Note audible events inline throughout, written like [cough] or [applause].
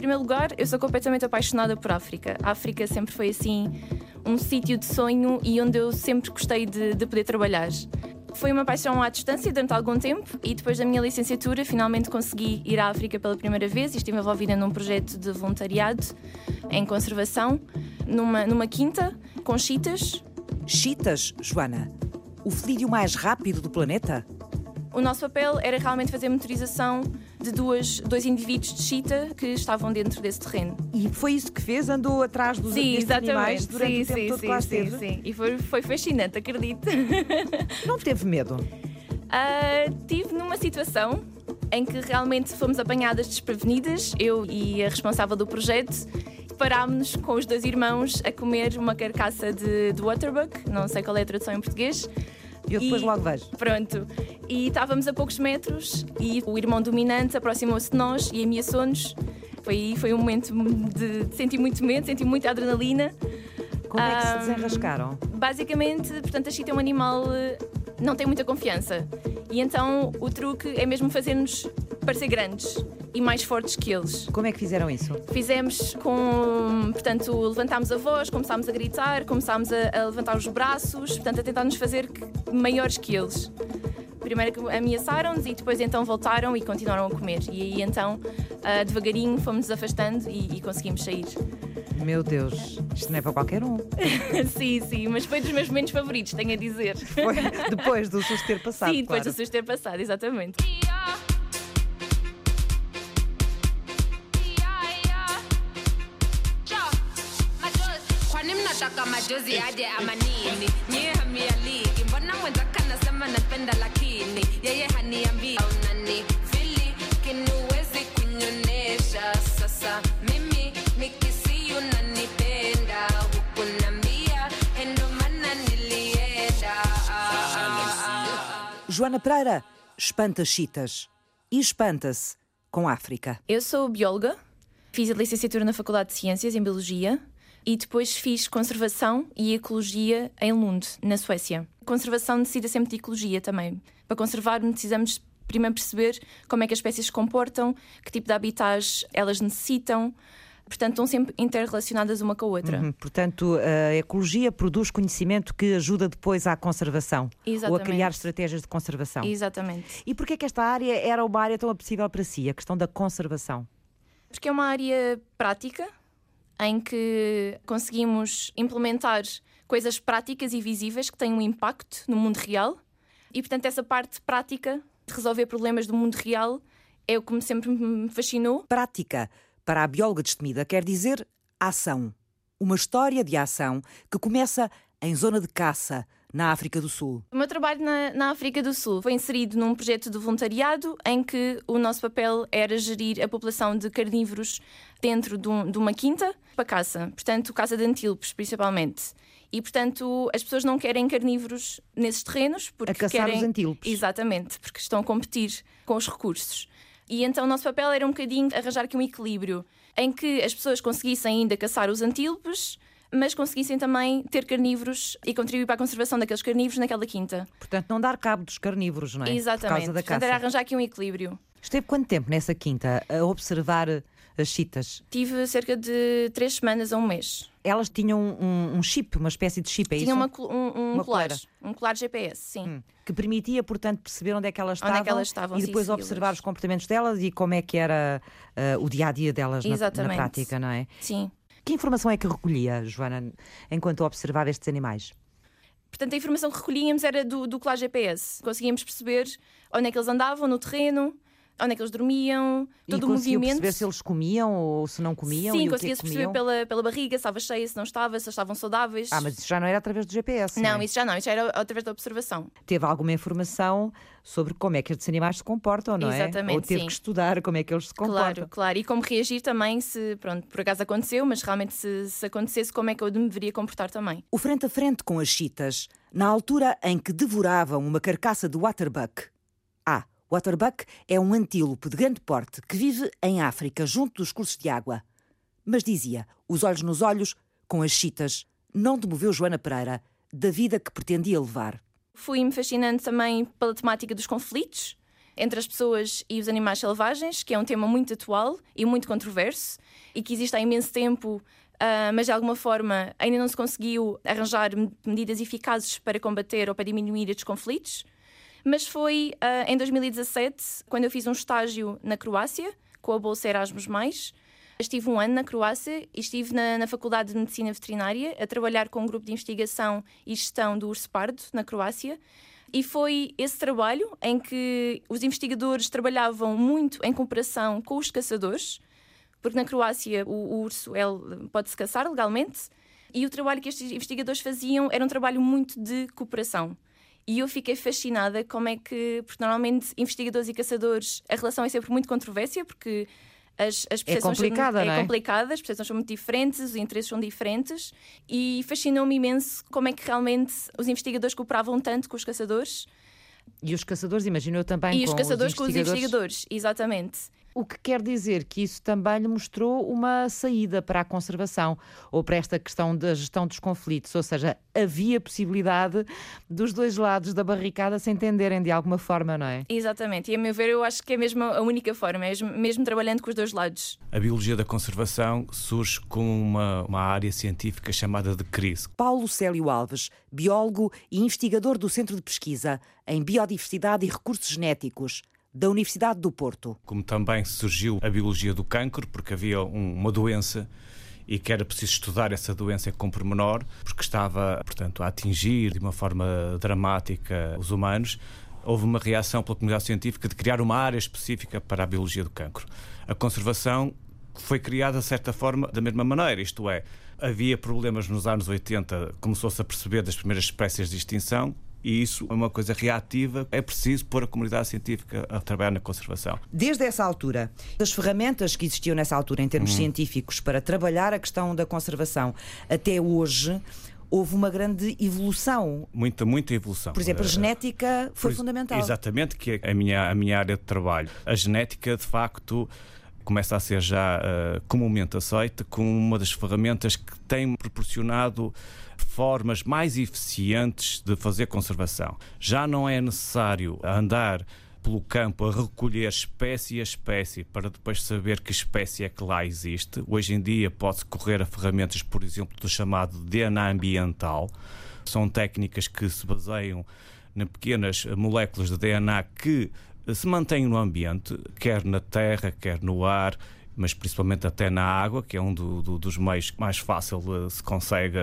primeiro lugar, eu sou completamente apaixonada por África. A África sempre foi assim um sítio de sonho e onde eu sempre gostei de, de poder trabalhar. Foi uma paixão à distância durante algum tempo e depois da minha licenciatura finalmente consegui ir à África pela primeira vez e estive envolvida num projeto de voluntariado em conservação numa, numa quinta com chitas. Chitas, Joana? O felídeo mais rápido do planeta? O nosso papel era realmente fazer motorização de duas, dois indivíduos de chita que estavam dentro desse terreno. E foi isso que fez? Andou atrás dos sim, animais durante sim, o tempo sim, todo sim, que lá sim, sim. E foi, foi fascinante, acredito. [laughs] Não teve medo? Uh, tive numa situação em que realmente fomos apanhadas desprevenidas, eu e a responsável do projeto, parámos-nos com os dois irmãos a comer uma carcaça de, de waterbuck, não sei qual é a tradução em português. Eu depois E- logo vejo. Pronto. E estávamos a poucos metros e o irmão dominante aproximou-se de nós e ameaçou-nos. Foi, foi um momento de, de sentir muito medo, sentir muita adrenalina. Como é que se desenrascaram? Basicamente, portanto, a chita é um animal não tem muita confiança. E então o truque é mesmo fazer-nos parecer grandes e mais fortes que eles. Como é que fizeram isso? Fizemos com. Portanto, levantámos a voz, começámos a gritar, começámos a, a levantar os braços, portanto, a tentar nos fazer maiores que eles. Primeiro ameaçaram-nos e depois então voltaram e continuaram a comer. E aí então, ah, devagarinho, fomos nos afastando e, e conseguimos sair. Meu Deus, isto não é para qualquer um. [laughs] sim, sim, mas foi dos meus momentos favoritos, tenho a dizer. Foi [laughs] depois do susto ter passado. sim, depois claro. do susto ter passado, exatamente. kwani mnataka majozi aje ama nini nyie hamia ligi mbona mwenzaka nasema napenda lakini yeye haniambii Joana Pereira espanta chitas e espanta-se com a África. Eu sou bióloga, fiz a licenciatura na Faculdade de Ciências em Biologia e depois fiz conservação e ecologia em Lund, na Suécia. Conservação necessita sempre de ecologia também. Para conservar, precisamos primeiro perceber como é que as espécies se comportam, que tipo de habitats elas necessitam. Portanto, estão sempre interrelacionadas uma com a outra. Uhum, Portanto, a ecologia produz conhecimento que ajuda depois à conservação ou a Exatamente. criar estratégias de conservação. Exatamente. E porquê é que esta área era uma área tão apetecível para si, a questão da conservação? Porque é uma área prática em que conseguimos implementar coisas práticas e visíveis que têm um impacto no mundo real. E, portanto, essa parte prática de resolver problemas do mundo real é o que sempre me fascinou. Prática, para a bióloga destemida, quer dizer ação. Uma história de ação que começa em zona de caça, na África do Sul. O meu trabalho na, na África do Sul foi inserido num projeto de voluntariado em que o nosso papel era gerir a população de carnívoros dentro de, um- de uma quinta para caça, portanto, caça de antílopes principalmente. E, portanto, as pessoas não querem carnívoros nesses terrenos porque A caçar querem... os antílopes. Exatamente, porque estão a competir com os recursos. E então o nosso papel era um bocadinho arranjar aqui um equilíbrio em que as pessoas conseguissem ainda caçar os antílopes, mas conseguissem também ter carnívoros e contribuir para a conservação daqueles carnívoros naquela quinta. Portanto, não dar cabo dos carnívoros, não é? Por Exatamente. causa da Portanto, caça. era arranjar aqui um equilíbrio. Esteve quanto tempo nessa quinta a observar as chitas? Tive cerca de três semanas a um mês. Elas tinham um, um chip, uma espécie de chip, é Tinha isso? uma, um, um Uma colar, um colar GPS, sim. Hum. Que permitia, portanto, perceber onde é que elas Onde é estavam, que elas estavam, e depois observar os comportamentos delas e como é que era ah, o dia a dia delas na, na prática, não é? Sim. Que informação é que recolhia, Joana, enquanto observava estes animais? Portanto, a informação que recolhíamos era do, do colar GPS. Conseguíamos perceber onde é que eles andavam no terreno, onde é que eles dormiam, todo e o movimento. perceber se eles comiam ou se não comiam Sim, é conseguia-se que perceber pela, pela barriga, se estava cheia, se não estava, se eles estavam saudáveis. Ah, mas isso já não era através do GPS, Não, é? isso já não, isso já era através da observação. Teve alguma informação sobre como é que estes animais se comportam, não é? Exatamente, Ou teve sim. que estudar como é que eles se comportam. Claro, claro. E como reagir também se, pronto, por acaso aconteceu, mas realmente se, se acontecesse, como é que eu me deveria comportar também. O frente a frente com as chitas, na altura em que devoravam uma carcaça de waterbuck. Ah, waterbuck é um antílope de grande porte que vive em África, junto dos cursos de água. Mas dizia, os olhos nos olhos, com as chitas, não demoveu Joana Pereira da vida que pretendia levar. Fui-me fascinando também pela temática dos conflitos entre as pessoas e os animais selvagens, que é um tema muito atual e muito controverso e que existe há imenso tempo, uh, mas de alguma forma ainda não se conseguiu arranjar medidas eficazes para combater ou para diminuir estes conflitos. Mas foi uh, em 2017, quando eu fiz um estágio na Croácia, com a Bolsa Erasmus. Estive um ano na Croácia e estive na, na, Faculdade de Medicina Veterinária a trabalhar com um grupo de investigação e gestão do urso pardo na Croácia. E foi esse trabalho em que os investigadores trabalhavam muito em cooperação com os caçadores, porque na Croácia o, o urso pode-se caçar legalmente, e o trabalho que estes investigadores faziam era um trabalho muito de cooperação. E eu fiquei fascinada como é que, porque normalmente investigadores e caçadores, a relação é sempre muito controvérsia, porque as, as é complicada, são, é, é complicada, as percepções são muito diferentes, os interesses são diferentes, e fascinou-me imenso como é que realmente os investigadores cooperavam tanto com os caçadores. E os caçadores, imagino eu também. E os caçadores os com os investigadores, exatamente. O que quer dizer que isso também lhe mostrou uma saída para a conservação ou para esta questão da gestão dos conflitos, ou seja, havia possibilidade dos dois lados da barricada se entenderem de alguma forma, não é? Exatamente, e a meu ver, eu acho que é mesmo a única forma, é mesmo trabalhando com os dois lados. A biologia da conservação surge como uma, uma área científica chamada de crise. Paulo Célio Alves, biólogo e investigador do Centro de Pesquisa em Biodiversidade e Recursos Genéticos da Universidade do Porto. Como também surgiu a biologia do cancro, porque havia um, uma doença e que era preciso estudar essa doença com pormenor, porque estava, portanto, a atingir de uma forma dramática os humanos. Houve uma reação pela comunidade científica de criar uma área específica para a biologia do cancro. A conservação foi criada, de certa forma, da mesma maneira, isto é, havia problemas nos anos 80, começou-se a perceber das primeiras espécies de extinção, e isso é uma coisa reativa. É preciso pôr a comunidade científica a trabalhar na conservação. Desde essa altura, as ferramentas que existiam nessa altura, em termos hum. científicos, para trabalhar a questão da conservação, até hoje, houve uma grande evolução. Muita, muita evolução. Por exemplo, a eh, genética foi Por, fundamental. Exatamente, que é a minha, a minha área de trabalho. A genética, de facto, começa a ser já uh, comumente aceita como uma das ferramentas que tem proporcionado formas mais eficientes de fazer conservação. Já não é necessário andar pelo campo a recolher espécie a espécie para depois saber que espécie é que lá existe. Hoje em dia pode-se correr a ferramentas, por exemplo, do chamado DNA ambiental. São técnicas que se baseiam em pequenas moléculas de DNA que se mantêm no ambiente, quer na terra, quer no ar, mas principalmente até na água, que é um do, do, dos meios mais fácil se consegue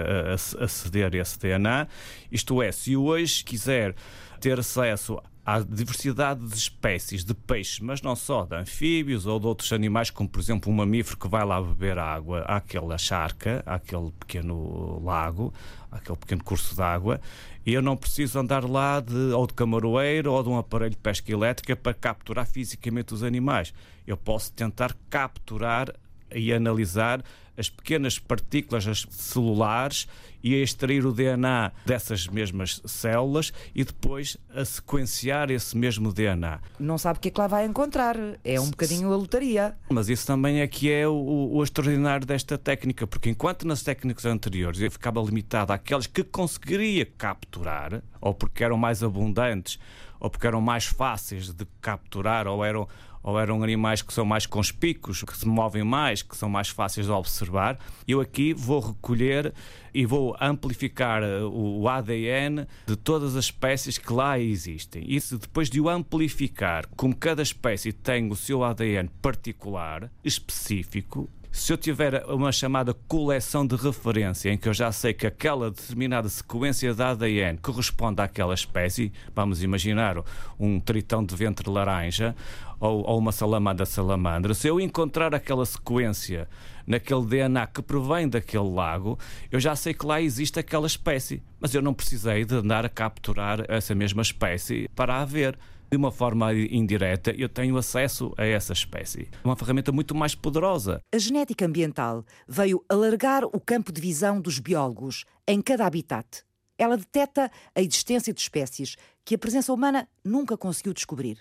aceder a esse DNA. Isto é, se hoje quiser ter acesso à diversidade de espécies de peixes, mas não só, de anfíbios ou de outros animais, como por exemplo um mamífero que vai lá beber água àquela charca, àquele pequeno lago, àquele pequeno curso de água, e eu não preciso andar lá de, ou de camaroeiro ou de um aparelho de pesca elétrica para capturar fisicamente os animais. Eu posso tentar capturar e analisar as pequenas partículas celulares e a extrair o DNA dessas mesmas células e depois a sequenciar esse mesmo DNA. Não sabe o que é que lá vai encontrar. É um bocadinho a lotaria. Mas isso também é que é o, o extraordinário desta técnica, porque enquanto nas técnicas anteriores eu ficava limitado àquelas que conseguiria capturar, ou porque eram mais abundantes, ou porque eram mais fáceis de capturar, ou eram ou eram animais que são mais conspícuos, que se movem mais, que são mais fáceis de observar. Eu aqui vou recolher e vou amplificar eh, o ADN de todas as espécies que lá existem. E depois de o amplificar, como cada espécie tem o seu ADN particular, específico, se eu tiver uma chamada coleção de referência em que eu já sei que aquela determinada sequência de ADN corresponde àquela espécie, vamos imaginar um tritão de ventre laranja ou, ou uma salamandra salamandra, se eu encontrar aquela sequência naquele DNA que provém daquele lago, eu já sei que lá existe aquela espécie, mas eu não precisei de andar a capturar essa mesma espécie para a ver de uma forma indireta, eu tenho acesso a essa espécie. Uma ferramenta muito mais poderosa. A genética ambiental veio alargar o campo de visão dos biólogos em cada habitat. Ela detecta a existência de espécies que a presença humana nunca conseguiu descobrir.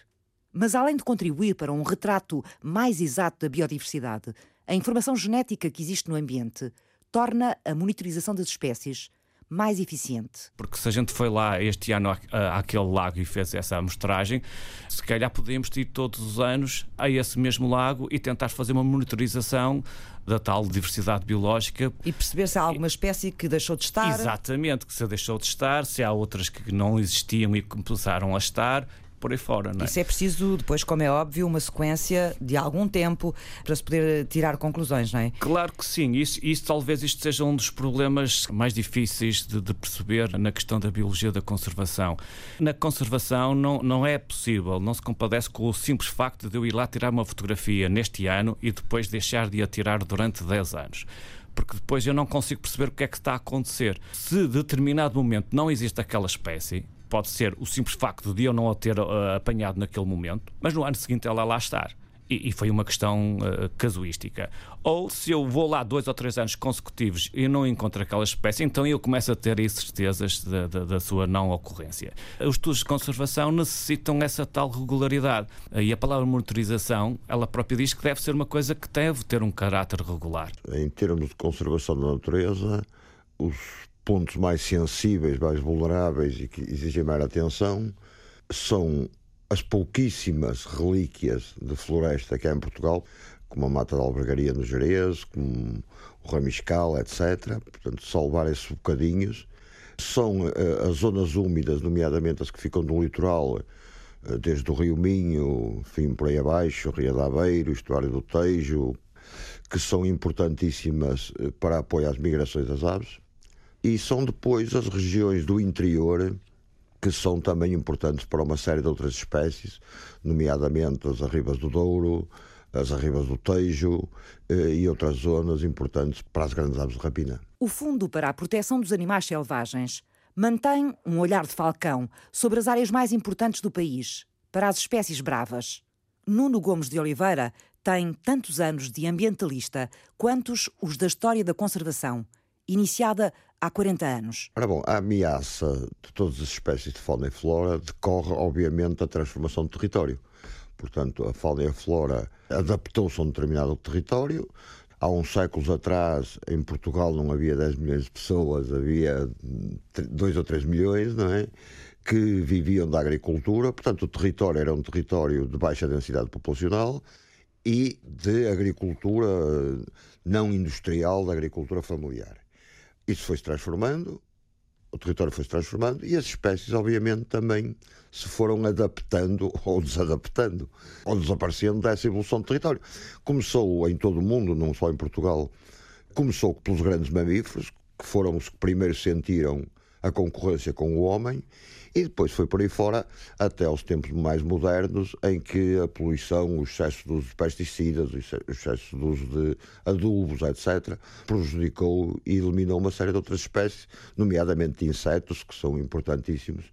Mas além de contribuir para um retrato mais exato da biodiversidade, a informação genética que existe no ambiente torna a monitorização das espécies mais eficiente. Porque se a gente foi lá este ano à- àquele lago e fez essa amostragem, se calhar podemos ir todos os anos a esse mesmo lago e tentar fazer uma monitorização da tal diversidade biológica. E perceber se há alguma espécie que deixou de estar. Exatamente, que se deixou de estar, se há outras que não existiam e começaram a estar, por aí fora. Não é? Isso é preciso, depois, como é óbvio, uma sequência de algum tempo para se poder tirar conclusões, não é? Claro que sim, isso, isso talvez isto seja um dos problemas mais difíceis de, de perceber na questão da biologia da conservação. Na conservação não, não é possível, não se compadece com o simples facto de eu ir lá tirar uma fotografia neste ano e depois deixar de a tirar durante 10 anos. Porque depois eu não consigo perceber o que é que está a acontecer. Se de determinado momento não existe aquela espécie, pode ser o simples facto de eu não a ter eh, apanhado naquele momento, mas no ano seguinte ela lá estar. E, e foi uma questão eh, casuística. Ou se eu vou lá dois ou três anos consecutivos e não encontro aquela espécie, então eu começo a ter aí certezas da, da- da sua não ocorrência. Os estudos de conservação necessitam essa tal regularidade. E a palavra monitorização, ela própria diz que deve ser uma coisa que deve ter um caráter regular. Em termos de conservação da natureza, os pontos mais sensíveis, mais vulneráveis e que exigem mais atenção são as pouquíssimas relíquias de floresta que há em Portugal, como a Mata da Albergaria no Jerez, como o Ramiscal, etc. Portanto, salvar esses bocadinhos. São eh, as zonas úmidas, nomeadamente as que ficam no litoral, eh, desde o Rio Minho, enfim, por aí abaixo, Ria de Aveiro, Estuário do Tejo, que são importantíssimas eh, para apoio às migrações das aves. E são depois as regiões do interior que são também importantes para uma série de outras espécies, nomeadamente as arribas do Douro, as arribas do Tejo eh, e outras zonas importantes para as grandes aves de rapina. O Fundo para a Proteção dos Animais Selvagens mantém um olhar de falcão sobre as áreas mais importantes do país, para as espécies bravas. Nuno Gomes de Oliveira tem tantos anos de ambientalista quantos os da história da conservação, iniciada há 40 anos. Ora bom, a ameaça de todas as espécies de fauna e flora decorre, obviamente, da transformação do território. Portanto, a fauna e a flora adaptou-se a um determinado território. Há uns séculos atrás, em Portugal, não havia 10 milhões de pessoas, havia 2 ou 3 milhões, não é? Que viviam da agricultura. Portanto, o território era um território de baixa densidade populacional e de agricultura não industrial, da agricultura familiar. Isso foi-se transformando, o território foi-se transformando e as espécies, obviamente, também se foram adaptando [laughs] ou desadaptando, ou desaparecendo dessa evolução do território. Começou em todo o mundo, não só em Portugal, começou pelos grandes mamíferos, que foram os que primeiro sentiram a concorrência com o homem, e depois foi por aí fora até aos tempos mais modernos, em que a poluição, o excesso de uso de pesticidas, o exce- o excesso de uso de adubos, etc., prejudicou e eliminou uma série de outras espécies, nomeadamente de insetos, que são importantíssimos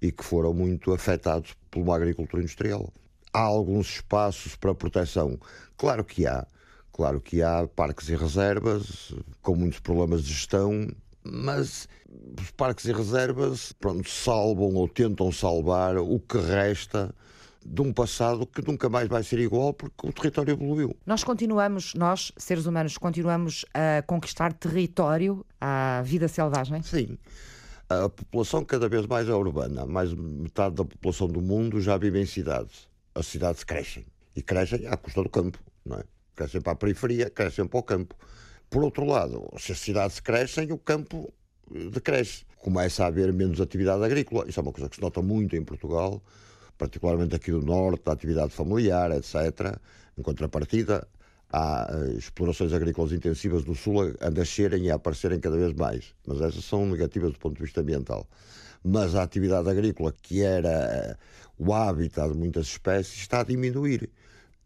e que foram muito afetados por uma agricultura industrial. Há alguns espaços para proteção? Claro que há. Claro que há parques e reservas com muitos problemas de gestão, mas os parques e reservas pronto, salvam ou tentam salvar o que resta de um passado que nunca mais vai ser igual porque o território evoluiu. Nós continuamos, nós, seres humanos, continuamos a conquistar território à vida selvagem. Sim. A população cada vez mais é urbana. Mais de metade da população do mundo já vive em cidades. As cidades crescem. E crescem à custa do campo, não é? Crescem para a periferia, crescem para o campo. Por outro lado, se as cidades crescem, o campo eh, decresce. Começa a haver menos atividade agrícola. Isso é uma coisa que se nota muito em Portugal, particularmente aqui do Norte, a atividade familiar, etc. Em contrapartida, há eh, explorações agrícolas intensivas do Sul a nascerem e a aparecerem cada vez mais. Mas essas são negativas do ponto de vista ambiental. Mas a atividade agrícola, que era eh, o hábitat de muitas espécies, está a diminuir.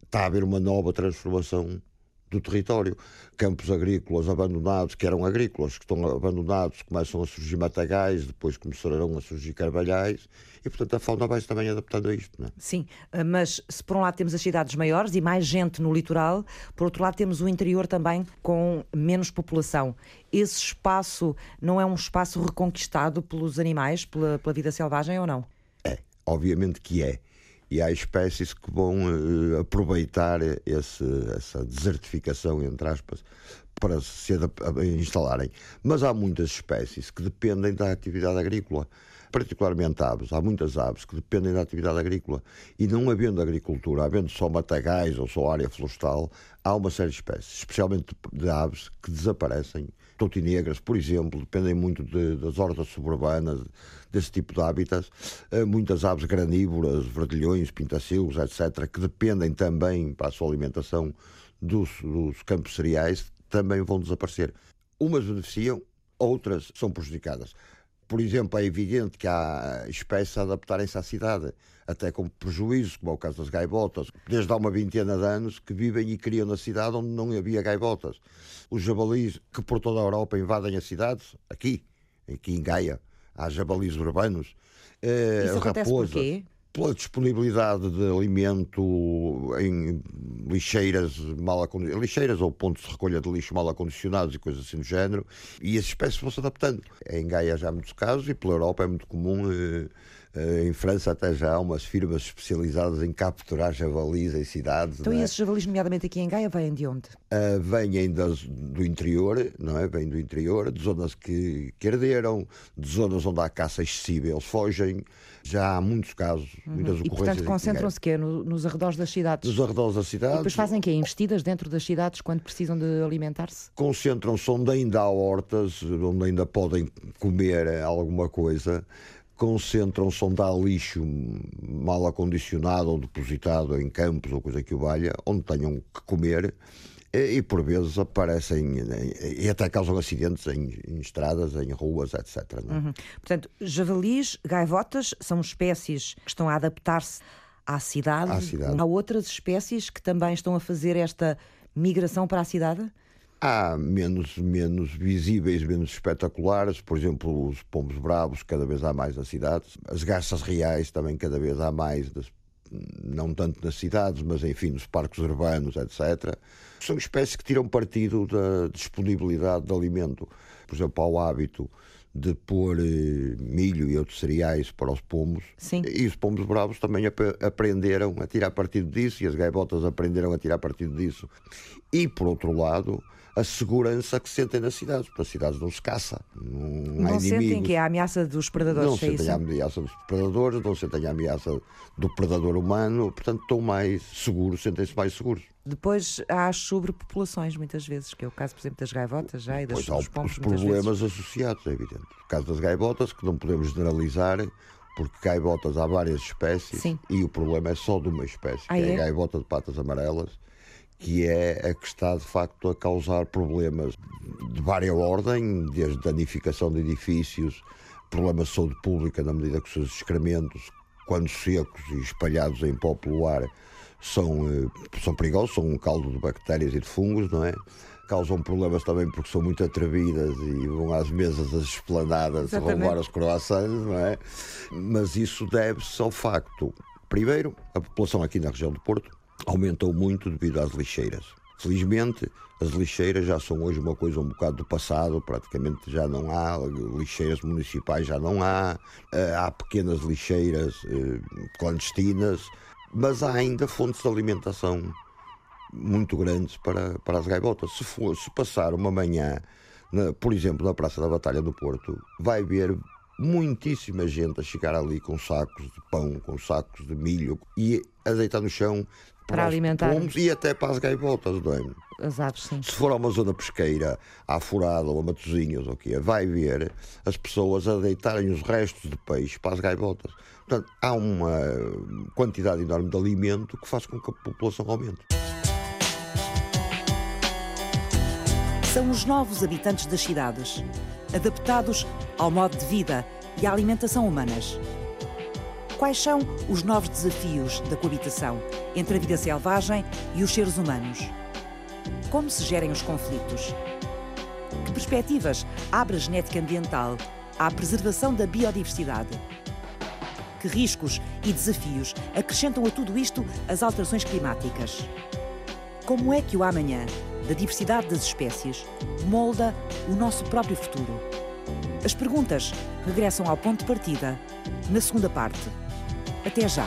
Está a haver uma nova transformação do território. Campos agrícolas abandonados, que eram agrícolas, que estão abandonados, começam a surgir matagais, depois começarão a surgir carvalhais, e portanto a fauna vai-se também adaptando a isto. Não é? Sim, mas se por um lado temos as cidades maiores e mais gente no litoral, por outro lado temos o interior também com menos população. Esse espaço não é um espaço reconquistado pelos animais, pela, pela vida selvagem ou não? É, obviamente que é. E há espécies que vão eh, aproveitar esse, essa desertificação, entre aspas, para se instalarem. Mas há muitas espécies que dependem da atividade agrícola particularmente aves. Há muitas aves que dependem da atividade agrícola. E não havendo agricultura, havendo só matagais ou só área florestal, há uma série de espécies, especialmente de aves, que desaparecem. Toutinegras, por exemplo, dependem muito de, das hortas suburbanas, desse tipo de hábitats. Eh, muitas aves granívoras, verdilhões, pintacilos, etc., que dependem também para a sua alimentação dos, dos campos cereais, também vão desaparecer. Umas beneficiam, outras são prejudicadas. Por exemplo, é evidente que há espécies a adaptarem-se à cidade, até com prejuízo, como é o caso das gaivotas. Desde há uma vintena de anos que vivem e criam na cidade onde não havia gaivotas. Os jabalis que por toda a Europa invadem as cidades, aqui, aqui em Gaia, há jabalis urbanos. Eh, Isso acontece raposas, porquê? Pela disponibilidade de alimento em lixeiras mal lixeiras ou pontos de recolha de lixo mal acondicionados e coisas assim do género, e as espécies vão se adaptando. Em Gaia já há muitos casos e pela Europa é muito comum. Eh, em França até já há umas firmas especializadas em capturar javalis em cidades. Então, é? esses javalis, nomeadamente aqui em Gaia, vêm de onde? Uh, vêm das, do interior, não é? Vêm do interior, de zonas que, que de zonas onde há caça excessiva, eles fogem. Já há muitos casos, uhum. muitas ocorrências. E, portanto, concentram-se quê? No, nos arredores das cidades? Nos arredores das cidades. E depois fazem quê? Investidas dentro das cidades quando precisam de alimentar-se? Concentram-se onde ainda há hortas, onde ainda podem comer alguma coisa concentram-se onde há lixo mal acondicionado ou depositado em campos ou coisa que o valha, onde tenham que comer e, por vezes aparecem e até causam acidentes em, em estradas, em ruas, etc. É? Uhum. Portanto, javalis, gaivotas são espécies que estão a adaptar-se à cidade. à cidade. Há outras espécies que também estão a fazer esta migração para a cidade? Há menos, menos visíveis, menos espetaculares, por exemplo, os pombos bravos, cada vez há mais nas cidades, as garças reais também cada vez há mais, não tanto nas cidades, mas enfim, nos parques urbanos, etc. São espécies que tiram partido da disponibilidade de alimento. Por exemplo, ao hábito de pôr eh, milho e outros cereais para os pombos. Sim. E os pombos bravos também ap aprenderam a tirar partido disso e as gaivotas aprenderam a tirar partido disso. E, por outro lado, a segurança que sentem nas cidades, porque as cidades não se caça. Não, não sentem que é a ameaça dos predadores. Não é sentem a ameaça dos predadores, não sentem a ameaça do predador humano, portanto estão mais seguros, sentem-se mais seguros. Depois há as sobrepopulações, muitas vezes, que é o caso, por exemplo, das gaivotas já e das, pois, dos pombos. Os problemas associados, é evidente. O caso das gaivotas, que não podemos generalizar, porque gaivotas há várias espécies Sim. e o problema é só de uma espécie, ah, que é, é a gaivota de patas amarelas que é a que está de facto a causar problemas de várias ordem, desde danificação de edifícios, problemas de saúde pública na medida que os seus excrementos, quando secos e espalhados em pó pelo ar, são, eh, são perigosos, são um caldo de bactérias e de fungos, não é? Causam problemas também porque são muito atrevidas e vão às mesas das esplanadas roubar os croissants, não é? Mas isso deve-se ao facto, primeiro, a população aqui na região do Porto aumentou muito devido às lixeiras. Felizmente, as lixeiras já são hoje uma coisa um bocado do passado, praticamente já não há, lixeiras municipais já não há, eh, há pequenas lixeiras eh, clandestinas, mas há ainda fontes de alimentação muito grandes para, para as gaivotas. Se, for, se passar uma manhã, na, por exemplo, na Praça da Batalha do Porto, vai ver muitíssima gente a chegar ali com sacos de pão, com sacos de milho e a deitar no chão para, alimentar pomos e até para as gaivotas, não é? As aves, sim. Se for a uma zona pesqueira, à furada ou a matozinhos ou o que vai ver as pessoas a deitarem os restos de peixe para as gaivotas. Portanto, há uma quantidade enorme de alimento que faz com que a população aumente. São os novos habitantes das cidades, adaptados ao modo de vida e à alimentação humanas. Quais são os novos desafios da coabitação entre a vida selvagem e os seres humanos? Como se gerem os conflitos? Que perspectivas abre a genética ambiental à preservação da biodiversidade? Que riscos e desafios acrescentam a tudo isto as alterações climáticas? Como é que o amanhã, da diversidade das espécies, molda o nosso próprio futuro? As perguntas regressam ao ponto de partida, na segunda parte. Até já!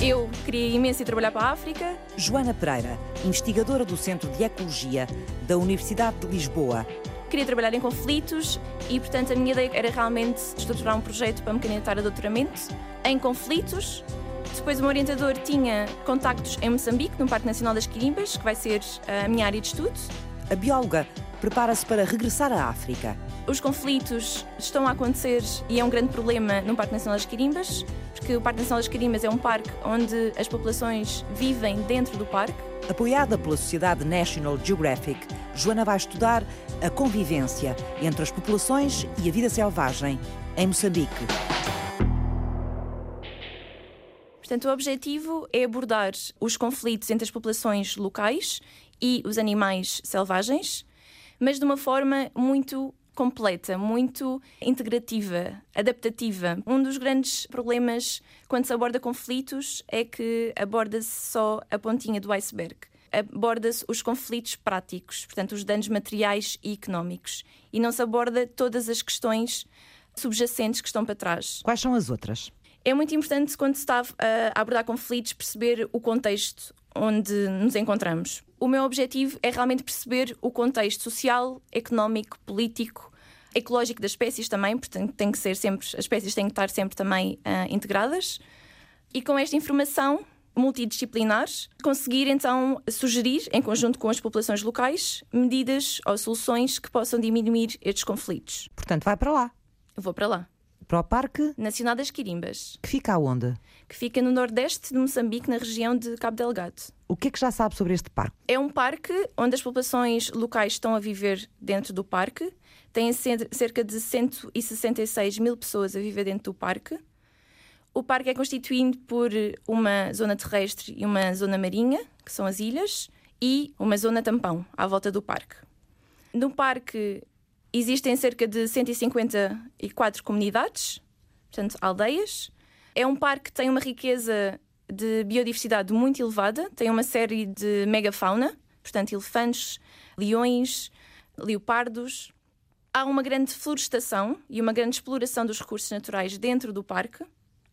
Eu queria imenso ir trabalhar para a África. Joana Pereira, investigadora do Centro de Ecologia da Universidade de Lisboa. Queria trabalhar em conflitos e, portanto, a minha ideia era realmente estruturar um projeto para me candidatar a doutoramento em conflitos. Depois, o meu orientador tinha contactos em Moçambique, no Parque Nacional das Quirimbas, que vai ser eh, a minha área de estudo. A bióloga prepara-se para regressar à África. Os conflitos estão a acontecer e é um grande problema no Parque Nacional das Quirimbas, porque o Parque Nacional das Quirimbas é um parque onde as populações vivem dentro do parque. Apoiada pela Sociedade National Geographic, Joana vai estudar a convivência entre as populações e a vida selvagem em Moçambique. Portanto, o objetivo é abordar os conflitos entre as populações locais e os animais selvagens, mas de uma forma muito completa, muito integrativa, adaptativa. Um dos grandes problemas quando se aborda conflitos é que aborda-se só a pontinha do iceberg. Aborda-se os conflitos práticos, portanto, os danos materiais e económicos, e não se aborda todas as questões subjacentes que estão para trás. Quais são as outras? É muito importante, quando se está a abordar conflitos, perceber o contexto onde nos encontramos. O meu objetivo é realmente perceber o contexto social, económico, político, ecológico das espécies também, portanto tem que ser sempre, as espécies têm que estar sempre também uh, integradas. E com esta informação multidisciplinar, conseguir então sugerir, em conjunto com as populações locais, medidas ou soluções que possam diminuir estes conflitos. Portanto, vai para lá. Eu vou para lá. Para o Parque Nacional das Quirimbas. Que fica aonde? Que fica no nordeste de Moçambique, na região de Cabo Delgado. O que é que já sabe sobre este parque? É um parque onde as populações locais estão a viver dentro do parque. Tem cerca de 166 mil pessoas a viver dentro do parque. O parque é constituído por uma zona terrestre e uma zona marinha, que são as ilhas, e uma zona tampão à volta do parque. No parque Existem cerca de 154 comunidades, portanto, aldeias. É um parque que tem uma riqueza de biodiversidade muito elevada, tem uma série de megafauna, portanto, elefantes, leões, leopardos. Há uma grande florestação e uma grande exploração dos recursos naturais dentro do parque.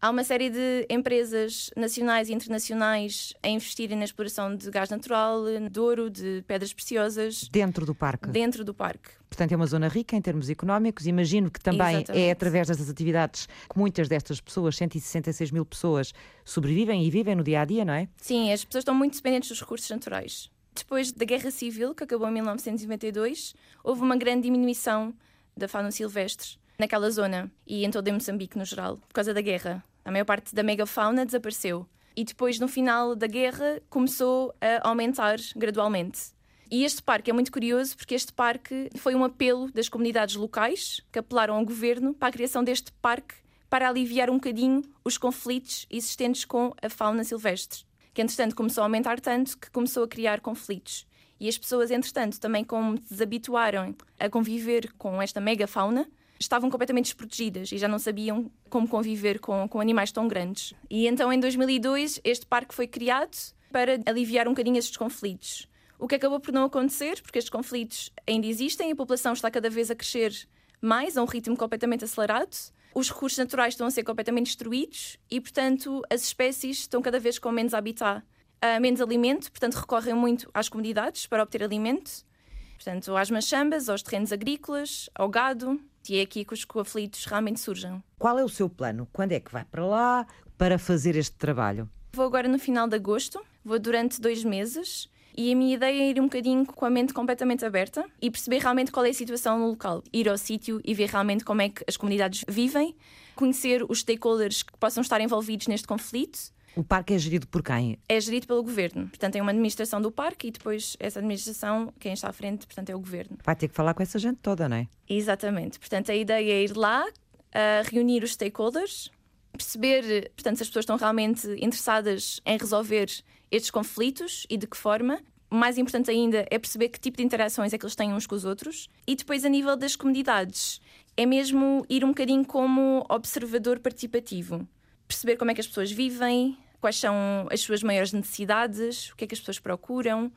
Há uma série de empresas nacionais e internacionais a investirem na exploração de gás natural, de ouro, de pedras preciosas. Dentro do parque? Dentro do parque. Portanto, é uma zona rica em termos económicos. Imagino que também Exatamente. é através destas atividades que muitas destas pessoas, 166 mil pessoas, sobrevivem e vivem no dia a dia, não é? Sim, as pessoas estão muito dependentes dos recursos naturais. Depois da Guerra Civil, que acabou em 1992, houve uma grande diminuição da fauna silvestre naquela zona e em todo Moçambique no geral, por causa da guerra. A maior parte da megafauna desapareceu. E depois, no final da guerra, começou a aumentar gradualmente. E este parque é muito curioso porque este parque foi um apelo das comunidades locais que apelaram ao governo para a criação deste parque para aliviar um bocadinho os conflitos existentes com a fauna silvestre, que entretanto começou a aumentar tanto que começou a criar conflitos. E as pessoas, entretanto, também como desabituaram a conviver com esta megafauna, estavam completamente desprotegidas e já não sabiam como conviver com, com animais tão grandes. E então, em 2002, este parque foi criado para aliviar um bocadinho estes conflitos. O que acabou por não acontecer, porque estes conflitos ainda existem, a população está cada vez a crescer mais, a um ritmo completamente acelerado, os recursos naturais estão a ser completamente destruídos e, portanto, as espécies estão cada vez com menos habitat, uh, menos alimento, portanto, recorrem muito às comunidades para obter alimento, portanto, às machambas, aos terrenos agrícolas, ao gado, e é aqui que os conflitos realmente surgem. Qual é o seu plano? Quando é que vai para lá para fazer este trabalho? Vou agora no final de agosto, vou durante dois meses e a minha ideia é ir um bocadinho com a mente completamente aberta e perceber realmente qual é a situação no local. Ir ao sítio e ver realmente como é que as comunidades vivem, conhecer os stakeholders que possam estar envolvidos neste conflito. O parque é gerido por quem? É gerido pelo governo. Portanto, tem uma administração do parque e depois essa administração, quem está à frente, portanto, é o governo. Vai ter que falar com essa gente toda, não é? Exatamente. Portanto, a ideia é ir lá, reunir os stakeholders, perceber, portanto, se as pessoas estão realmente interessadas em resolver estes conflitos e de que forma. Mais importante ainda é perceber que tipo de interações é que eles têm uns com os outros. E depois, a nível das comunidades, é mesmo ir um bocadinho como observador participativo. Perceber como é que as pessoas vivem, quais são as suas maiores necessidades, o que é que as pessoas procuram,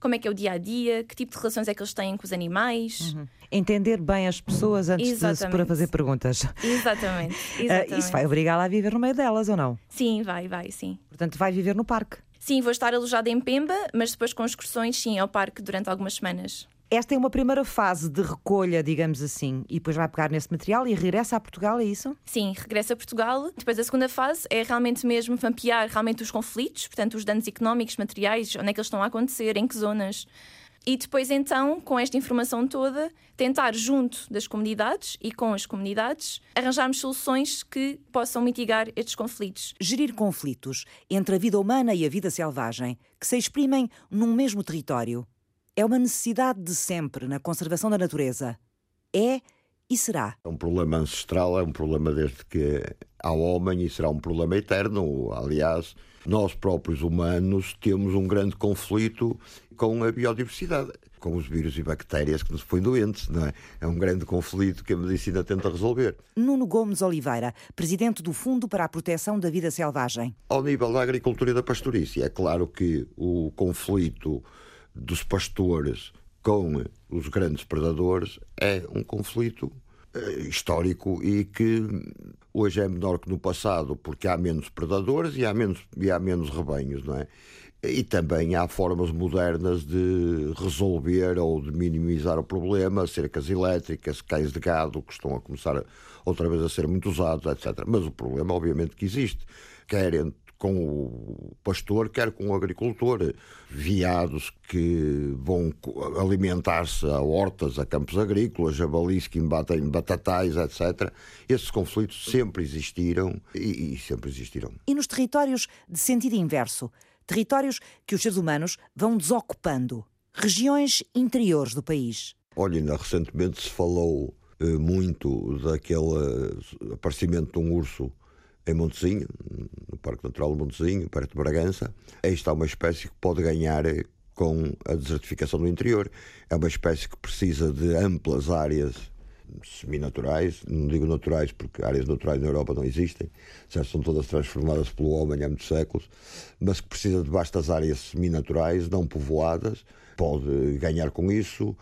como é que é o dia a dia, que tipo de relações é que eles têm com os animais. Uhum. Entender bem as pessoas antes Exatamente. de se pôr a fazer perguntas. Exatamente. [laughs] Ah, exatamente. isso vai obrigá-la a viver no meio delas ou não? Sim, vai, vai, sim. Portanto, vai viver no parque. Sim, vou estar alojada em Pemba, mas depois com excursões, sim, ao parque durante algumas semanas. Esta é uma primeira fase de recolha, digamos assim, e depois vai pegar nesse material e regressa a Portugal, é isso? Sim, regressa a Portugal. Depois a segunda fase é realmente mesmo mapear realmente os conflitos, portanto os danos económicos, materiais, onde é que eles estão a acontecer, em que zonas. E depois então, com esta informação toda, tentar junto das comunidades e com as comunidades arranjarmos soluções que possam mitigar estes conflitos. Gerir conflitos entre a vida humana e a vida selvagem, que se exprimem num mesmo território, é uma necessidade de sempre na conservação da natureza. É e será. É um problema ancestral, é um problema desde que há homem e será um problema eterno. Aliás, nós próprios humanos temos um grande conflito com a biodiversidade, com os vírus e bactérias que nos põem doentes, não é? É um grande conflito que a medicina tenta resolver. Nuno Gomes Oliveira, presidente do Fundo para a Proteção da Vida Selvagem. Ao nível da agricultura e da pastorícia, é claro que o conflito dos pastores com os grandes predadores é um conflito eh, histórico e que hoje é menor que no passado, porque há menos predadores e há menos, e há menos rebanhos, não é? E também há formas modernas de resolver ou de minimizar o problema, cercas elétricas, cães de gado que estão a começar outra vez a ser muito usados, etc. Mas o problema, obviamente, que existe. Querem com o pastor, quer com o agricultor. Viados que vão alimentar-se a hortas, a campos agrícolas, jabalis que embatem batatais, etc. Esses conflitos sempre existiram e, e sempre existirão. E nos territórios de sentido inverso, territórios que os seres humanos vão desocupando, regiões interiores do país. Olha, ainda recentemente se falou eh, muito daquele aparecimento de um urso em Montezinho, no Parque Natural de Montezinho, perto de Bragança. Aí está uma espécie que pode ganhar com a desertificação do interior. É uma espécie que precisa de amplas áreas seminaturais, não digo naturais porque áreas naturais na Europa não existem, já são todas transformadas pelo homem há muitos séculos, mas que precisa de vastas áreas seminaturais, não povoadas, pode ganhar com isso,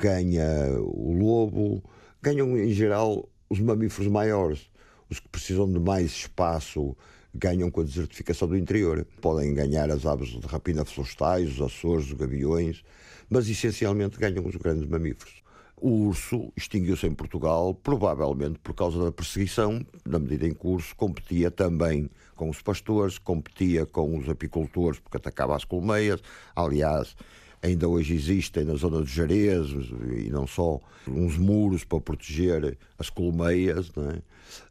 ganha o lobo, ganham em geral os mamíferos maiores os que precisam de mais espaço ganham com a desertificação do interior. Podem ganhar as aves de rapina florestais, os açores, os gaviões, mas essencialmente ganham os grandes mamíferos. O urso extinguiu-se em Portugal, provavelmente por causa da perseguição, na medida em que o urso competia também com os pastores, competia com os apicultores, porque atacava as colmeias. Aliás, ainda hoje existem na zona dos Jerez e não só uns muros para proteger as colmeias, é?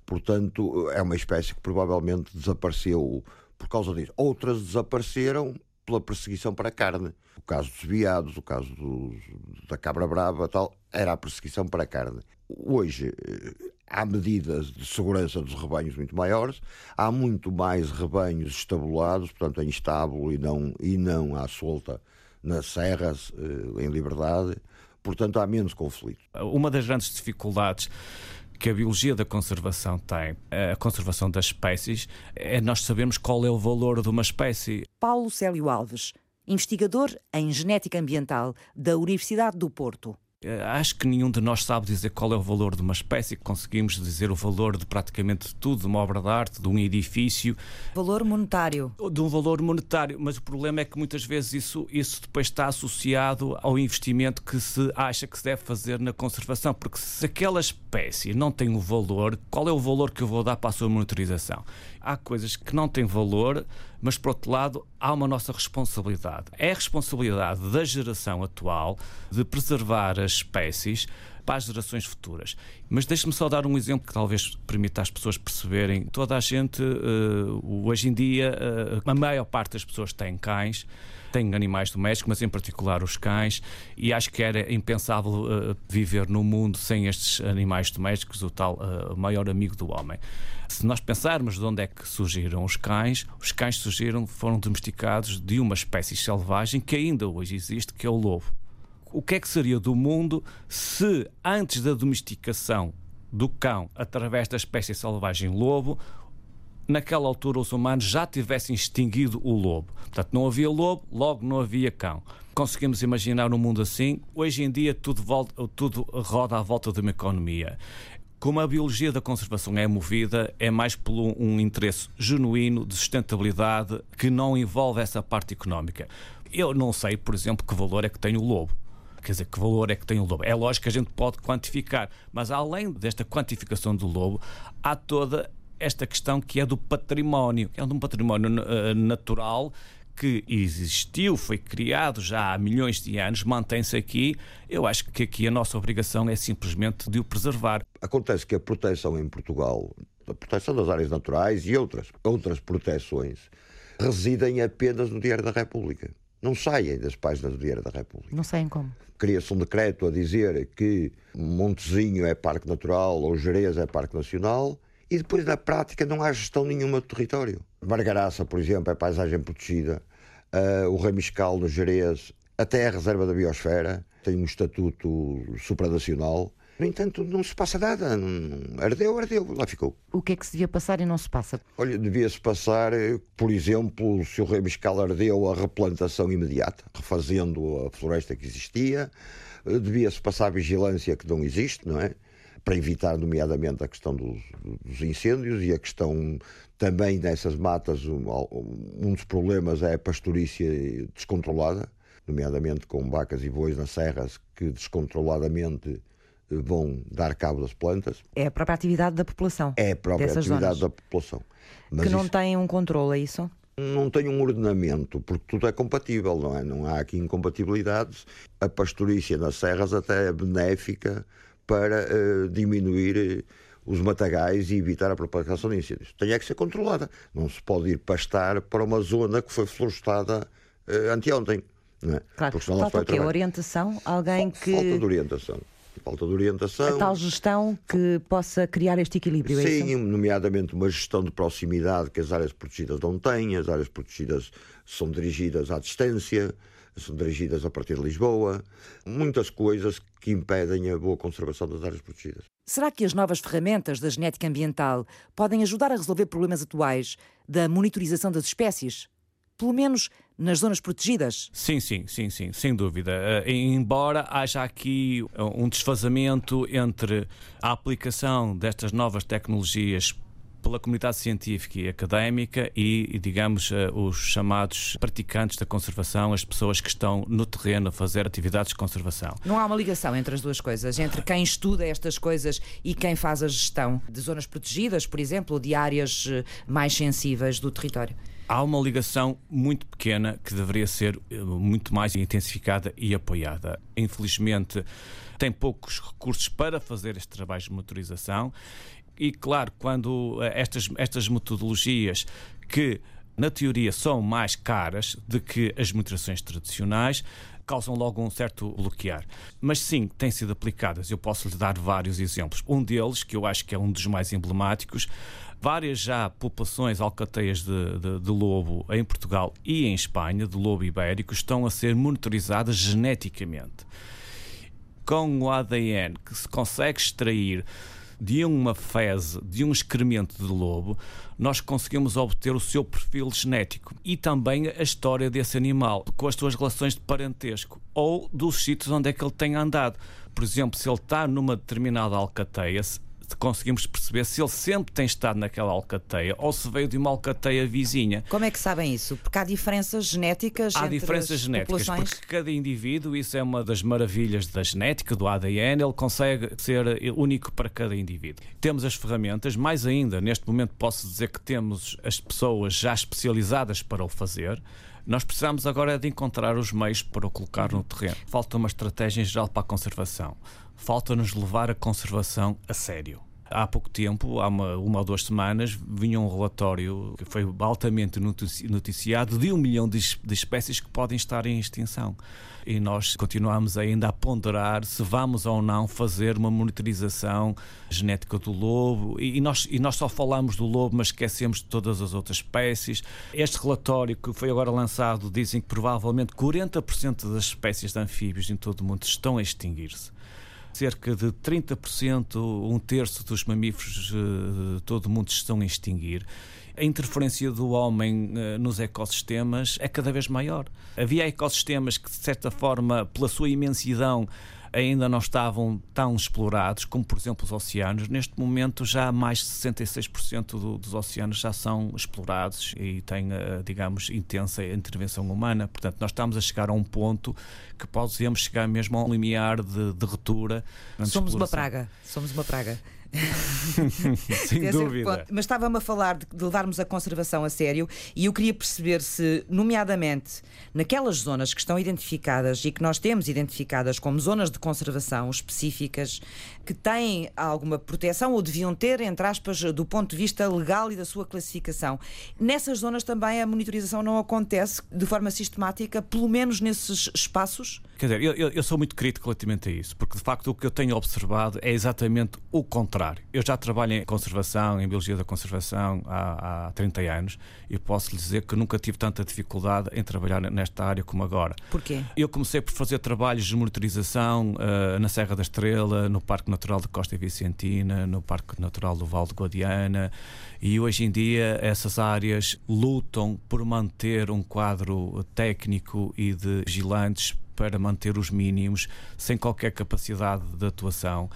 Portanto, é uma espécie que provavelmente desapareceu por causa disso. Outras desapareceram pela perseguição para a carne. O caso dos veados, o caso dos, da cabra brava, tal, era a perseguição para a carne. Hoje há medidas de segurança dos rebanhos muito maiores, há muito mais rebanhos estabulados, portanto em estábulo e não, e não à solta nas serras, em liberdade, portanto há menos conflito. Uma das grandes dificuldades que a biologia da conservação tem, a conservação das espécies, é nós sabermos qual é o valor de uma espécie. Paulo Célio Alves, investigador em genética ambiental da Universidade do Porto. Acho que nenhum de nós sabe dizer qual é o valor de uma espécie. Conseguimos dizer o valor de praticamente tudo, de uma obra de arte, de um edifício. Valor monetário. De um valor monetário. Mas o problema é que muitas vezes isso, isso depois está associado ao investimento que se acha que se deve fazer na conservação. Porque se aquela espécie não tem o valor, qual é o valor que eu vou dar para a sua monitorização? Há coisas que não têm valor, mas por outro lado há uma nossa responsabilidade. É a responsabilidade da geração atual de preservar as espécies para as gerações futuras. Mas deixe-me só dar um exemplo que talvez permita às pessoas perceberem. Toda a gente, uh, hoje em dia, uh, a maior parte das pessoas tem cães, tem animais domésticos, mas em particular os cães, e acho que era impensável uh, viver no mundo sem estes animais domésticos, o tal maior amigo do homem. Se nós pensarmos de onde é que surgiram os cães, os cães surgiram, foram domesticados de uma espécie selvagem que ainda hoje existe, que é o lobo o que é que seria do mundo se, antes da domesticação do cão através da espécie selvagem lobo, naquela altura os humanos já tivessem extinguido o lobo. Portanto, não havia lobo, logo não havia cão. conseguimos imaginar um mundo assim. Hoje em dia tudo, volta, tudo roda à volta de uma economia. Como a biologia da conservação é movida, é mais por um interesse genuíno de sustentabilidade que não envolve essa parte económica. Eu não sei, por exemplo, que valor é que tem o lobo. Quer dizer, que valor é que tem o lobo? É lógico que a gente pode quantificar, mas além desta quantificação do lobo, há toda esta questão que é do património, que é um património uh, natural que existiu, foi criado já há milhões de anos, mantém-se aqui. Eu acho que aqui a nossa obrigação é simplesmente de o preservar. Acontece que a proteção em Portugal, a proteção das áreas naturais e outras, outras proteções, residem apenas no Diário da República. Não saem das páginas do Diário da República. Não saem como? Cria-se um decreto a dizer que Montezinho é Parque Natural ou Jerez é Parque Nacional e depois, na prática, não há gestão nenhuma do território. Margaraça, por exemplo, é paisagem protegida. Uh, o Ramiscal, no Jerez, até a reserva da biosfera, tem um estatuto supranacional. No entanto, não se passa nada. Ardeu, ardeu, lá ficou. O que é que se devia passar e não se passa? Olha, devia-se passar, por exemplo, se o Ramiscal ardeu, a replantação imediata, refazendo a floresta que existia. Devia-se passar a vigilância que não existe, não é? Para evitar, nomeadamente, a questão dos, dos, incêndios e a questão também dessas matas. Um, um dos problemas é a pastorícia descontrolada, nomeadamente com vacas e bois nas serras que descontroladamente eh, vão dar cabo das plantas. É a própria atividade da população. É a própria atividade zonas. da população. Mas que não isso... tem um controle, é isso? não tem um ordenamento, porque tudo é compatível, não é? Não há aqui incompatibilidades. A pastorícia nas serras até é benéfica para uh, diminuir eh, os matagais e evitar a propagação de incêndios. Tem é que ser controlada. Não se pode ir pastar para uma zona que foi florestada uh, anteontem. Não é? Claro, Porque falta o quê? Orientação? Alguém que... Falta de orientação. Falta de orientação. A tal gestão que possa criar este equilíbrio, é Sim, nomeadamente uma gestão de proximidade que as áreas protegidas não têm. As áreas protegidas são dirigidas à distância são dirigidas a partir de Lisboa, muitas coisas que impedem a boa conservação das áreas protegidas. Será que as novas ferramentas da genética ambiental podem ajudar a resolver problemas atuais da monitorização das espécies? Pelo menos nas zonas protegidas? Sim, sim, sim, sim, sem dúvida. Uh, embora haja aqui um desfazamento entre a aplicação destas novas tecnologias pela comunidade científica e académica e, digamos, eh, os chamados praticantes da conservação, as pessoas que estão no terreno a fazer atividades de conservação. Não há uma ligação entre as duas coisas, entre quem estuda estas coisas e quem faz a gestão de zonas protegidas, por exemplo, ou de áreas eh, mais sensíveis do território? há uma ligação muito pequena que deveria ser eh, muito mais intensificada e apoiada. Infelizmente, tem poucos recursos para fazer este trabalho de motorização e, claro, quando eh, estas, estas metodologias que na teoria são mais caras do que as moderações tradicionais, causam logo um certo bloquear. Mas sim, têm sido aplicadas. Eu posso lhe dar vários exemplos. Um deles, que eu acho que é um dos mais emblemáticos, várias já populações alcateias de, de, de, lobo em Portugal e em Espanha, de lobo ibérico, estão a ser monitorizadas geneticamente. Com o ADN que se consegue extrair de uma fezes, de um excremento de lobo, nós conseguimos obter o seu perfil genético e também a história desse animal, com as suas relações de parentesco ou dos sítios onde é que ele tem andado. Por exemplo, se ele está numa determinada alcateia, conseguimos perceber se ele sempre tem estado naquela alcateia ou se veio de uma alcateia vizinha. Como é que sabem isso? Porque há diferenças genéticas há diferenças genéticas, populações? porque cada indivíduo, isso é uma das maravilhas da genética, do ADN, ele consegue ser único para cada indivíduo. Temos as ferramentas, mais ainda, neste momento posso dizer que temos as pessoas já especializadas para o fazer. Nós precisamos agora de encontrar os meios para o colocar no terreno. Falta uma estratégia em geral para a conservação falta-nos levar a conservação a sério. Há pouco tempo, há uma, uma ou duas semanas, vinha um relatório que foi altamente noticiado de um milhão de, de espécies que podem estar em extinção. E nós continuamos ainda a ponderar se vamos ou não fazer uma monitorização genética do lobo. E, e, nós, e nós só falamos do lobo, mas esquecemos de todas as outras espécies. Este relatório que foi agora lançado dizem que provavelmente 40% das espécies de anfíbios em todo o mundo estão a extinguir-se. Cerca de 30%, um terço dos mamíferos de todo o mundo estão a extinguir. A interferência do homem nos ecossistemas é cada vez maior. Havia ecossistemas que, de certa forma, pela sua imensidão, ainda não estavam tão explorados como, por exemplo, os oceanos. Neste momento, já mais de 66% do, dos oceanos já são explorados e têm, digamos, intensa intervenção humana. Portanto, nós estamos a chegar a um ponto que podemos chegar mesmo a um limiar de, de ruptura. Somos uma praga. Somos uma praga. [laughs] Sem dúvida. Mas estava-me a falar de, de levarmos a conservação a sério e eu queria perceber se, nomeadamente, naquelas zonas que estão identificadas e que nós temos identificadas como zonas de conservação específicas, que têm alguma proteção ou deviam ter, entre aspas, do ponto de vista legal e da sua classificação. Nessas zonas também a monitorização não acontece de forma sistemática, pelo menos nesses espaços? Quer dizer, eu, eu sou muito crítico relativamente a isso, porque de facto o que eu tenho observado é exatamente o contrário. Eu já trabalho em conservação, em biologia da conservação há, há 30 anos e posso lhe dizer que nunca tive tanta dificuldade em trabalhar nesta área como agora. Porquê? Eu comecei por fazer trabalhos de monitorização uh, na Serra da Estrela, no Parque Natural de Costa Vicentina, no Parque Natural do Val de Guadiana e hoje em dia essas áreas lutam por manter um quadro técnico e de vigilantes para manter os mínimos, sem qualquer capacidade de atuação.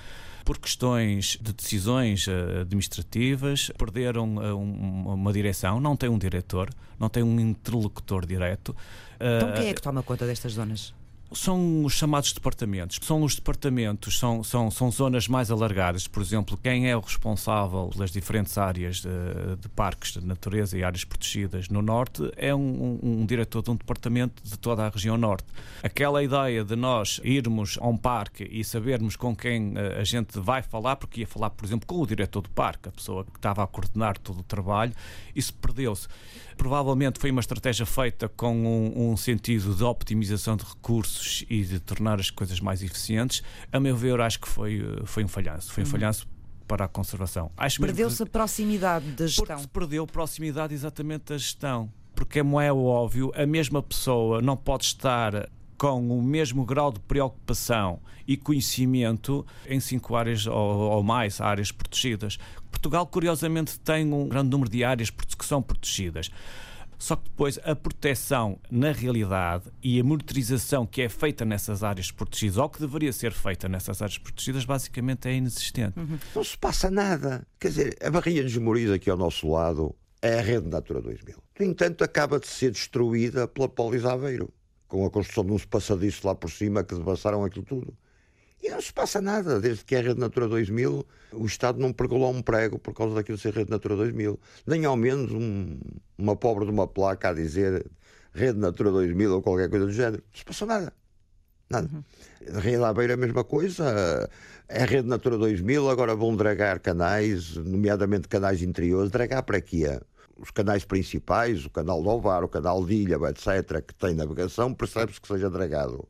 Por questões de decisões eh, administrativas, perderam eh, uma direção, não tem um diretor, não tem um interlocutor direto. Então quem é que toma conta destas zonas? São os chamados departamentos. São os departamentos, são, são, são zonas mais alargadas. Por exemplo, quem é o responsável pelas diferentes áreas de, de parques de natureza e áreas protegidas no Norte é um, um, um, diretor de um departamento de toda a região Norte. Aquela ideia de nós irmos a um parque e sabermos com quem eh, a gente vai falar, porque ia falar, por exemplo, com o diretor do parque, a pessoa que estava a coordenar todo o trabalho, isso perdeu-se. Provavelmente foi uma estratégia feita com um, um sentido de optimização de recursos e de tornar as coisas mais eficientes. A meu ver, acho que foi, foi um falhanço. Foi um uhum. falhanço para a conservação. Perdeu-se a proximidade da gestão. Porque se perdeu a proximidade exatamente da gestão. Porque, como é óbvio, a mesma pessoa não pode estar com o mesmo grau de preocupação e conhecimento em cinco áreas ou, ou, mais áreas protegidas. Portugal, curiosamente, tem um grande número de áreas que são protegidas. Só que depois a proteção na realidade e a monitorização que é feita nessas áreas protegidas, ou que deveria ser feita nessas áreas protegidas, basicamente é inexistente. Uhum. Não se passa nada. Quer dizer, a Barrinha dos Moris aqui ao nosso lado é a rede Natura 2000. No entanto, acaba de ser destruída pela Polis Aveiro com a construção de uns passadiços lá por cima que devassaram aquilo tudo. E não se passa nada, desde que é a Rede Natura 2000, o Estado não pergolou um prego por causa daquilo ser Rede Natura 2000. Nem ao menos um, uma pobre de uma placa a dizer Rede Natura 2000 ou qualquer coisa do género. Não se passou nada. Nada. Uhum. Rede da Beira é a mesma coisa. É a Rede Natura 2000, agora vão dragar canais, nomeadamente canais interiores. Dragar para quê? os canais principais, o canal do Ovar, o canal de Ilha, etc., que tem navegação, percebe-se que seja dragado.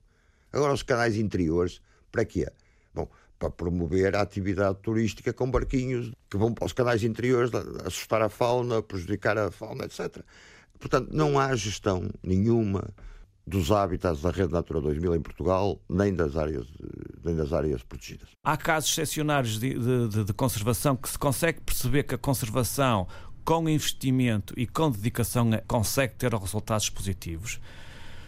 Agora, os canais interiores, para quê? Bom, para promover a atividade turística com barquinhos que vão para os canais interiores, assustar a fauna, prejudicar a fauna, etc. Portanto, não há gestão nenhuma dos hábitats da Rede Natura 2000 em Portugal, nem das áreas, nem das áreas protegidas. Há casos excepcionários de, de, de, conservação que se consegue perceber que a conservação com investimento e com dedicação, consegue ter resultados positivos.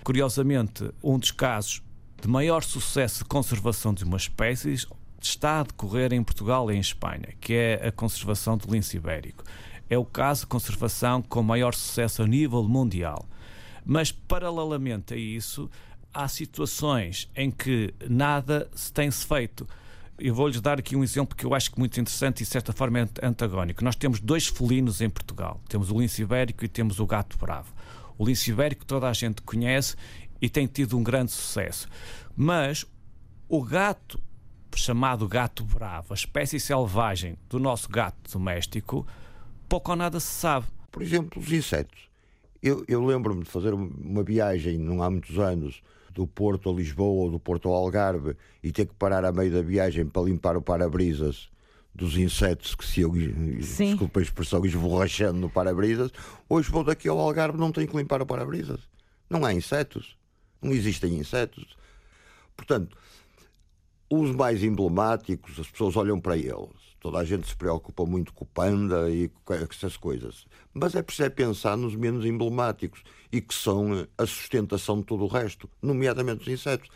Curiosamente, um dos casos de maior sucesso de conservação de uma espécie está a decorrer em Portugal e em Espanha, que é a conservação do lince ibérico. É o caso de conservação com maior sucesso a nível mundial. Mas, paralelamente a isso, há situações em que nada se tem-se feito eu vou-lhes dar aqui um exemplo que eu acho muito interessante e de certa forma é antagónico. Nós temos dois felinos em Portugal. Temos o lince ibérico e temos o gato bravo. O lince ibérico toda a gente conhece e tem tido um grande sucesso. Mas o gato, chamado gato bravo, a espécie selvagem do nosso gato doméstico, pouco ou nada se sabe. Por exemplo, os insetos. Eu, eu lembro-me de fazer uma viagem, não há muitos anos, do Porto a Lisboa ou do Porto ao Algarve e ter que parar a meio da viagem para limpar o para-brisas dos insetos que se eu, desculpa a expressão, esborrachando no para-brisas, hoje vou daqui ao Algarve não tenho que limpar o para-brisas. Não há insetos. Não existem insetos. Portanto, Os mais emblemáticos, as pessoas olham para eles. Toda a gente se preocupa muito com o panda e com essas coisas. Mas é preciso pensar nos menos emblemáticos e que são a sustentação de todo o resto, nomeadamente os insetos.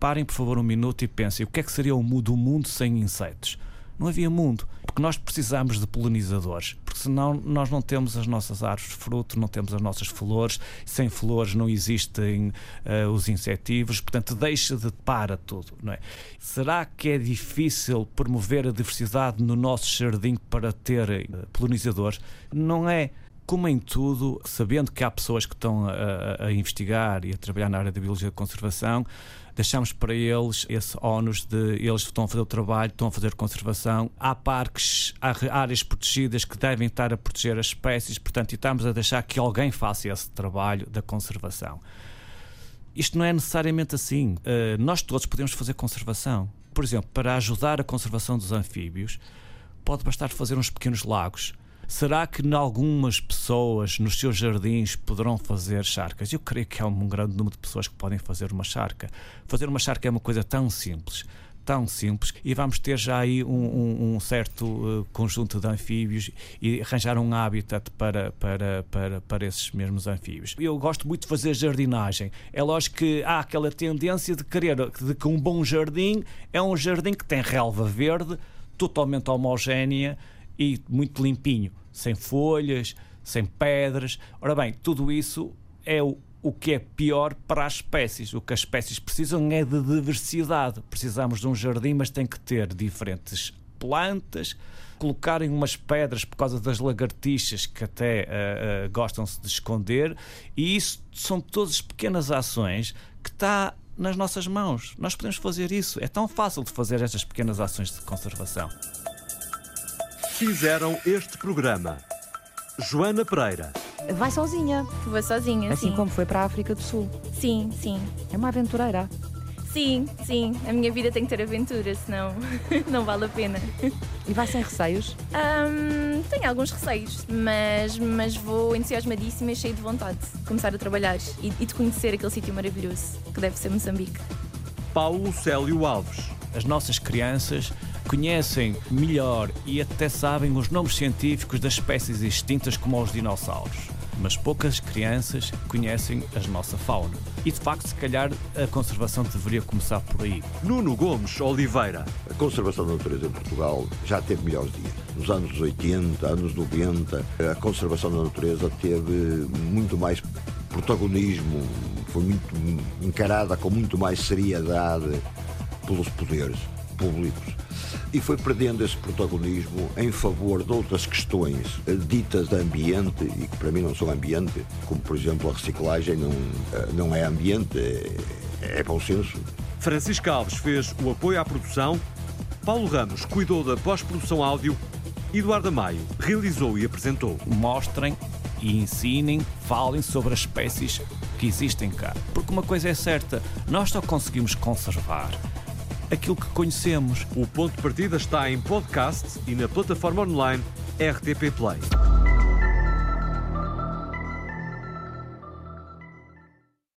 Parem, por favor, um minuto e pensem o que é que seria o mundo sem insetos? Não havia mundo. Porque nós precisamos de polinizadores, porque senão nós não temos as nossas árvores de fruto, não temos as nossas flores, sem flores não existem uh, os insetivos, portanto deixa de para tudo. Não é? Será que é difícil promover a diversidade no nosso jardim para ter uh, polinizadores? Não é como em tudo, sabendo que há pessoas que estão a, a, investigar e a trabalhar na área da biologia de conservação, deixamos para eles esse ónus de eles estão a fazer o trabalho, estão a fazer conservação. Há parques, há áreas protegidas que devem estar a proteger as espécies, portanto, e estamos a deixar que alguém faça esse trabalho da conservação. Isto não é necessariamente assim. Uh, nós todos podemos fazer conservação. Por exemplo, para ajudar a conservação dos anfíbios, pode bastar fazer uns pequenos lagos Será que algumas pessoas nos seus jardins poderão fazer charcas? Eu creio que há um grande número de pessoas que podem fazer uma charca. Fazer uma charca é uma coisa tão simples tão simples e vamos ter já aí um, um, um certo uh, conjunto de anfíbios e arranjar um habitat para, para, para, para esses mesmos anfíbios. Eu gosto muito de fazer jardinagem. É lógico que há aquela tendência de querer de que um bom jardim é um jardim que tem relva verde, totalmente homogénea, e muito limpinho, sem folhas, sem pedras. Ora bem, tudo isso é o, o que é pior para as espécies. O que as espécies precisam é de diversidade. Precisamos de um jardim, mas tem que ter diferentes plantas, colocarem umas pedras por causa das lagartixas que até uh, uh, gostam-se de esconder, e isso são todas pequenas ações que está nas nossas mãos. Nós podemos fazer isso. É tão fácil de fazer estas pequenas ações de conservação fizeram este programa. Joana Pereira. Vai sozinha. Vou sozinha, Assim sim. como foi para a África do Sul. Sim, sim. É uma aventureira. Sim, sim. A minha vida tem que ter aventura, senão [laughs] não vale a pena. E vai sem receios? Um, tenho alguns receios, mas, mas vou entusiasmadíssima e cheia de vontade de começar a trabalhar e, e de conhecer aquele sítio maravilhoso que deve ser Moçambique. Paulo Célio Alves. As nossas crianças conhecem melhor e até sabem os nomes científicos das espécies extintas como os dinossauros. Mas poucas crianças conhecem a nossa fauna. E de facto, se calhar, a conservação deveria começar por aí. Nuno Gomes Oliveira. A conservação da natureza em Portugal já teve melhores dias. Nos anos 80, anos 90, a conservação da natureza teve muito mais protagonismo, foi muito encarada com muito mais seriedade pelos poderes públicos e foi perdendo esse protagonismo em favor de outras questões eh, ditas de ambiente e que para mim não são ambiente, como por exemplo a reciclagem não, eh, não é ambiente, é, é bom senso. Francisco Alves fez o apoio à produção, Paulo Ramos cuidou da pós-produção áudio, Eduardo Maio realizou e apresentou. Mostrem e ensinem, falem sobre as espécies que existem cá. Porque uma coisa é certa, nós só conseguimos conservar aquilo que conhecemos. O ponto de partida está em podcast e na plataforma online RTP Play.